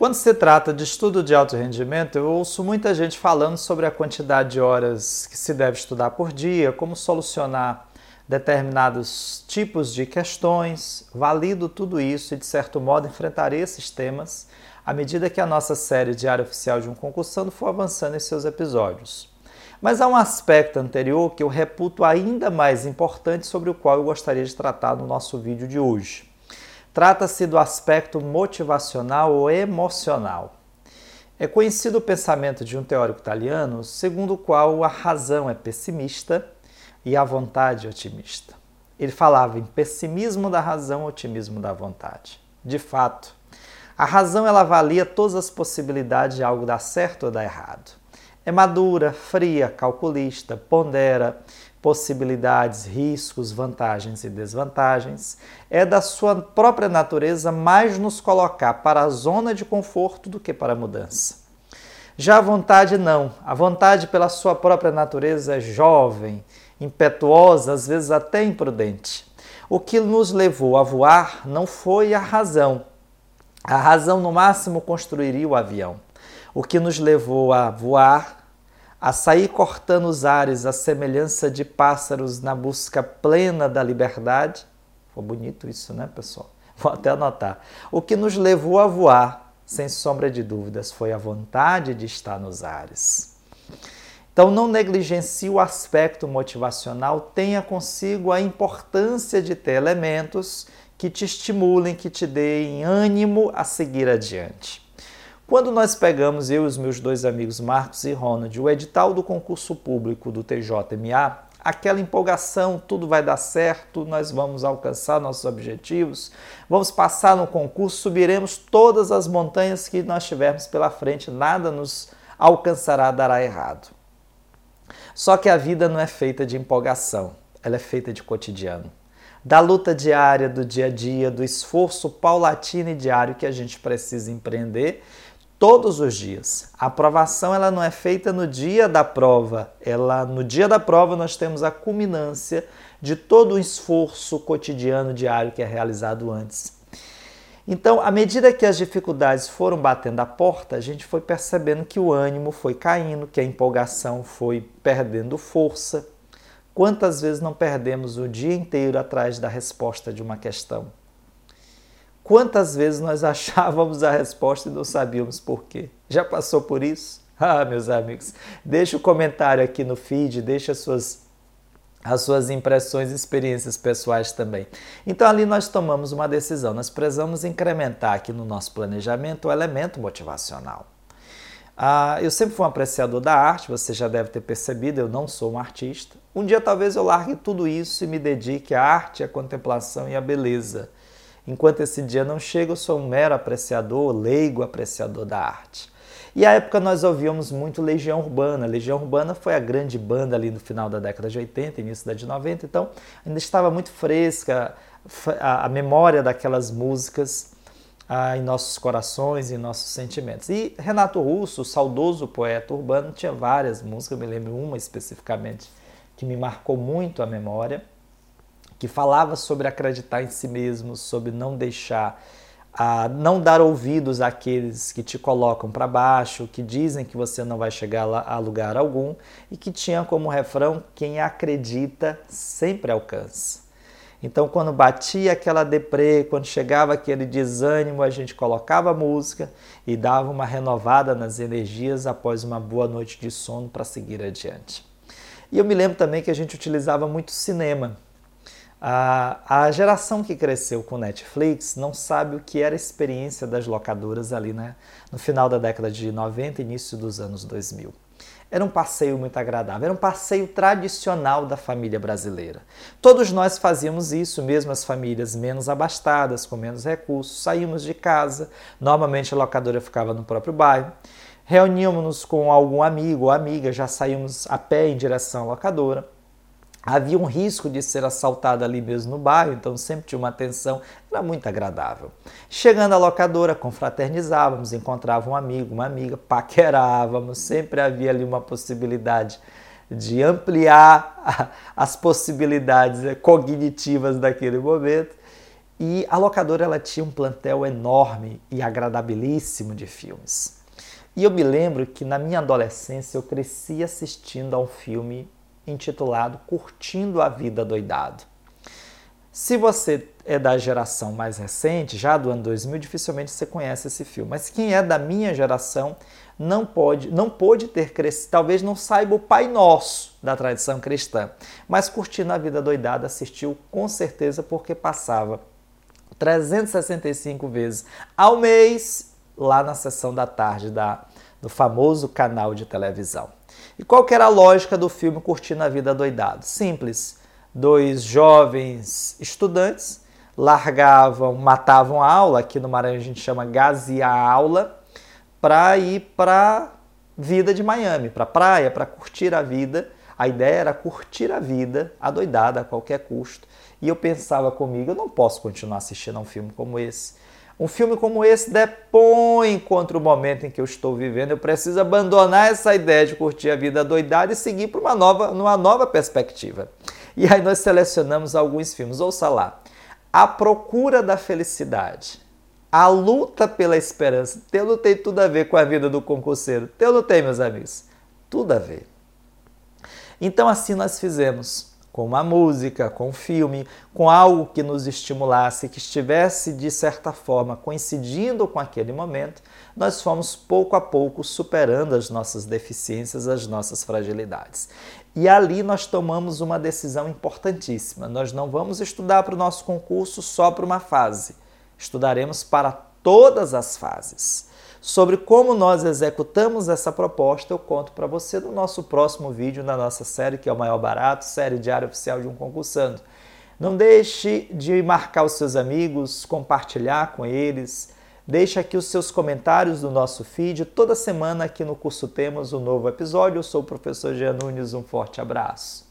Quando se trata de estudo de alto rendimento, eu ouço muita gente falando sobre a quantidade de horas que se deve estudar por dia, como solucionar determinados tipos de questões. Valido tudo isso e, de certo modo, enfrentarei esses temas à medida que a nossa série Diário Oficial de um Concursando for avançando em seus episódios. Mas há um aspecto anterior que eu reputo ainda mais importante sobre o qual eu gostaria de tratar no nosso vídeo de hoje. Trata-se do aspecto motivacional ou emocional. É conhecido o pensamento de um teórico italiano segundo o qual a razão é pessimista e a vontade é otimista. Ele falava em pessimismo da razão, otimismo da vontade. De fato, a razão ela avalia todas as possibilidades de algo dar certo ou dar errado. É madura, fria, calculista, pondera, possibilidades, riscos, vantagens e desvantagens, é da sua própria natureza mais nos colocar para a zona de conforto do que para a mudança. Já a vontade não. A vontade, pela sua própria natureza, é jovem, impetuosa, às vezes até imprudente. O que nos levou a voar não foi a razão. A razão, no máximo, construiria o avião. O que nos levou a voar a sair cortando os ares à semelhança de pássaros na busca plena da liberdade. Foi bonito isso, né, pessoal? Vou até anotar. O que nos levou a voar, sem sombra de dúvidas, foi a vontade de estar nos ares. Então, não negligencie o aspecto motivacional, tenha consigo a importância de ter elementos que te estimulem, que te deem ânimo a seguir adiante. Quando nós pegamos, eu e os meus dois amigos Marcos e Ronald, o edital do concurso público do TJMA, aquela empolgação, tudo vai dar certo, nós vamos alcançar nossos objetivos, vamos passar no concurso, subiremos todas as montanhas que nós tivermos pela frente, nada nos alcançará, dará errado. Só que a vida não é feita de empolgação, ela é feita de cotidiano. Da luta diária, do dia a dia, do esforço paulatino e diário que a gente precisa empreender todos os dias. A aprovação ela não é feita no dia da prova, ela no dia da prova nós temos a culminância de todo o esforço cotidiano diário que é realizado antes. Então, à medida que as dificuldades foram batendo a porta, a gente foi percebendo que o ânimo foi caindo, que a empolgação foi perdendo força. Quantas vezes não perdemos o dia inteiro atrás da resposta de uma questão? Quantas vezes nós achávamos a resposta e não sabíamos por quê? Já passou por isso? Ah, meus amigos, deixa o comentário aqui no feed, deixa as suas, as suas impressões e experiências pessoais também. Então, ali nós tomamos uma decisão, nós precisamos incrementar aqui no nosso planejamento o elemento motivacional. Ah, eu sempre fui um apreciador da arte, você já deve ter percebido, eu não sou um artista. Um dia talvez eu largue tudo isso e me dedique à arte, à contemplação e à beleza. Enquanto esse dia não chega, eu sou um mero apreciador, leigo apreciador da arte. E à época nós ouvíamos muito Legião Urbana. Legião Urbana foi a grande banda ali no final da década de 80, início da de 90, então ainda estava muito fresca a, memória daquelas músicas ah, em nossos corações em nossos sentimentos. E Renato Russo, saudoso poeta urbano, tinha várias músicas, eu me lembro uma especificamente que me marcou muito a memória que falava sobre acreditar em si mesmo, sobre não deixar, a não dar ouvidos àqueles que te colocam para baixo, que dizem que você não vai chegar a lugar algum e que tinha como refrão: quem acredita sempre alcança. Então, quando batia aquela deprê, quando chegava aquele desânimo, a gente colocava música e dava uma renovada nas energias após uma boa noite de sono para seguir adiante. E eu me lembro também que a gente utilizava muito cinema a, a geração que cresceu com Netflix não sabe o que era a experiência das locadoras ali né, no final da década de 90 início dos anos 2000. Era um passeio muito agradável, era um passeio tradicional da família brasileira. Todos nós fazíamos isso, mesmo as famílias menos abastadas, com menos recursos, saímos de casa, normalmente a locadora ficava no próprio bairro, reuníamos-nos com algum amigo ou amiga, já saímos a pé em direção à locadora Havia um risco de ser assaltada ali mesmo no bairro, então sempre tinha uma atenção, era muito agradável. Chegando à locadora, confraternizávamos, encontrava um amigo, uma amiga, paquerávamos, sempre havia ali uma possibilidade de ampliar as possibilidades cognitivas daquele momento. E a locadora ela tinha um plantel enorme e agradabilíssimo de filmes. E eu me lembro que na minha adolescência eu cresci assistindo a um filme intitulado Curtindo a Vida Doidado. Se você é da geração mais recente, já do ano 2000, dificilmente você conhece esse filme. Mas quem é da minha geração não pode, não pôde ter crescido, talvez não saiba o Pai Nosso da tradição cristã, mas curtindo a vida doidada assistiu com certeza porque passava 365 vezes ao mês lá na sessão da tarde da, do famoso canal de televisão. E qual que era a lógica do filme Curtindo a Vida Doidado? Simples. Dois jovens estudantes largavam, matavam a aula, aqui no Maranhão a gente chama gasear a aula, para ir para vida de Miami, para praia, para curtir a vida. A ideia era curtir a vida, adoidada a qualquer custo. E eu pensava comigo, eu não posso continuar assistindo a um filme como esse. Um filme como esse depõe contra o momento em que eu estou vivendo. Eu preciso abandonar essa ideia de curtir a vida doidada e seguir para uma nova, numa nova perspectiva. E aí nós selecionamos alguns filmes. Ouça lá. A Procura da Felicidade. A Luta pela Esperança. Teu não tem tudo a ver com a vida do concurseiro. Teu não tem, meus amigos. Tudo a ver. Então assim nós fizemos. Com uma música, com um filme, com algo que nos estimulasse, que estivesse de certa forma coincidindo com aquele momento, nós fomos pouco a pouco superando as nossas deficiências, as nossas fragilidades. E ali nós tomamos uma decisão importantíssima. Nós não vamos estudar para o nosso concurso só para uma fase. Estudaremos para todas as fases. Sobre como nós executamos essa proposta, eu conto para você no nosso próximo vídeo na nossa série, que é o Maior Barato, série diária oficial de um concursando. Não deixe de marcar os seus amigos, compartilhar com eles, Deixe aqui os seus comentários no nosso feed. Toda semana aqui no curso temos um novo episódio. Eu sou o professor Jean Nunes. Um forte abraço.